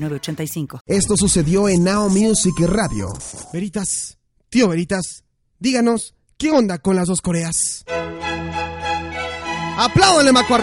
906985. Esto sucedió en Now Music Radio. Veritas, tío Veritas, díganos, ¿qué onda con las dos Coreas? ¡Apláudanle, Maco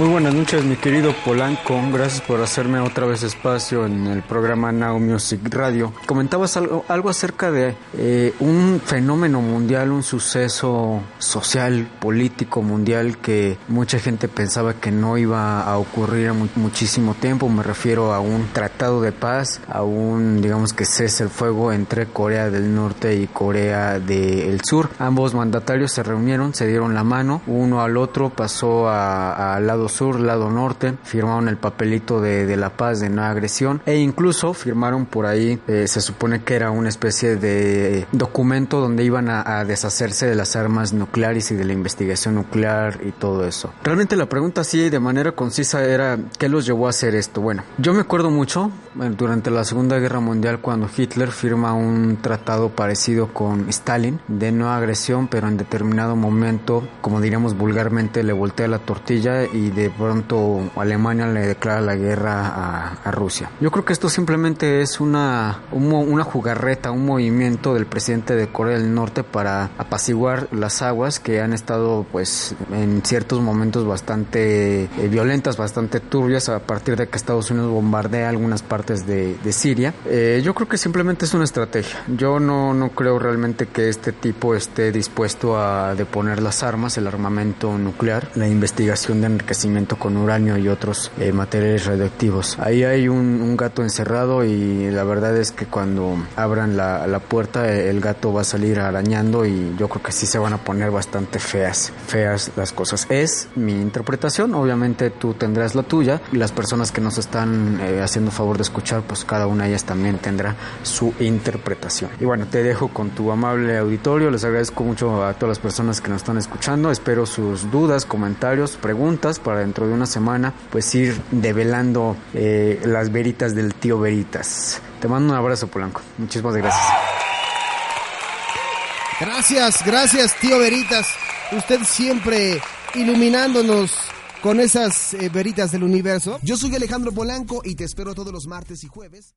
Muy buenas noches, mi querido Polanco. Gracias por hacerme otra vez espacio en el programa Now Music Radio. Comentabas algo, algo acerca de eh, un fenómeno mundial, un suceso social, político mundial que mucha gente pensaba que no iba a ocurrir en muchísimo tiempo. Me refiero a un tratado de paz, a un, digamos que cese el fuego entre Corea del Norte y Corea del Sur. Ambos mandatarios se reunieron, se dieron la mano, uno al otro pasó al lado sur, lado norte, firmaron el papelito de, de, la paz, de no agresión e incluso firmaron por ahí, eh, se supone que era una especie de documento donde iban a, a, deshacerse de las armas nucleares y de la investigación nuclear y todo eso. Realmente la pregunta así de manera concisa era, ¿qué los llevó a hacer esto? Bueno, yo me acuerdo mucho durante la Segunda Guerra Mundial cuando Hitler firma un tratado parecido con Stalin de no agresión, pero en determinado momento, como diríamos vulgarmente, le voltea la tortilla y de pronto Alemania le declara la guerra a, Rusia. Yo creo que esto simplemente es una, una jugarreta, un movimiento del presidente de Corea del Norte para apaciguar las aguas que han estado pues en ciertos momentos bastante eh, violentas, bastante turbias a partir de que Estados Unidos bombardea algunas partes de, de Siria. Eh, yo creo que simplemente es una estrategia. Yo no, no creo realmente que este tipo esté dispuesto a deponer las armas, el armamento nuclear, la investigación de enriquecimiento con uranio y otros eh, materiales radioactivos. Ahí hay un, gato encerrado y la verdad es que cuando abran la, la, puerta el gato va a salir arañando y yo creo que sí se van a poner bastante feas, feas las cosas. Es mi interpretación, obviamente tú tendrás la tuya y las personas que nos están eh, haciendo favor de escuchar, pues cada una de ellas también tendrá su interpretación. Y bueno, te dejo con tu amable auditorio, les agradezco mucho a todas las personas que nos están escuchando, espero sus dudas, comentarios, preguntas para dentro de una semana, pues ir develando eh, las veritas del tío Veritas. Te mando un abrazo, Polanco. Muchísimas gracias. Gracias, gracias, tío Veritas. Usted siempre iluminándonos con esas eh, veritas del universo. Yo soy Alejandro Polanco y te espero todos los martes y jueves.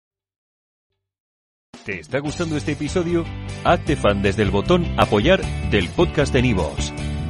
¿Te está gustando este episodio? Hazte fan desde el botón apoyar del podcast de Nivos.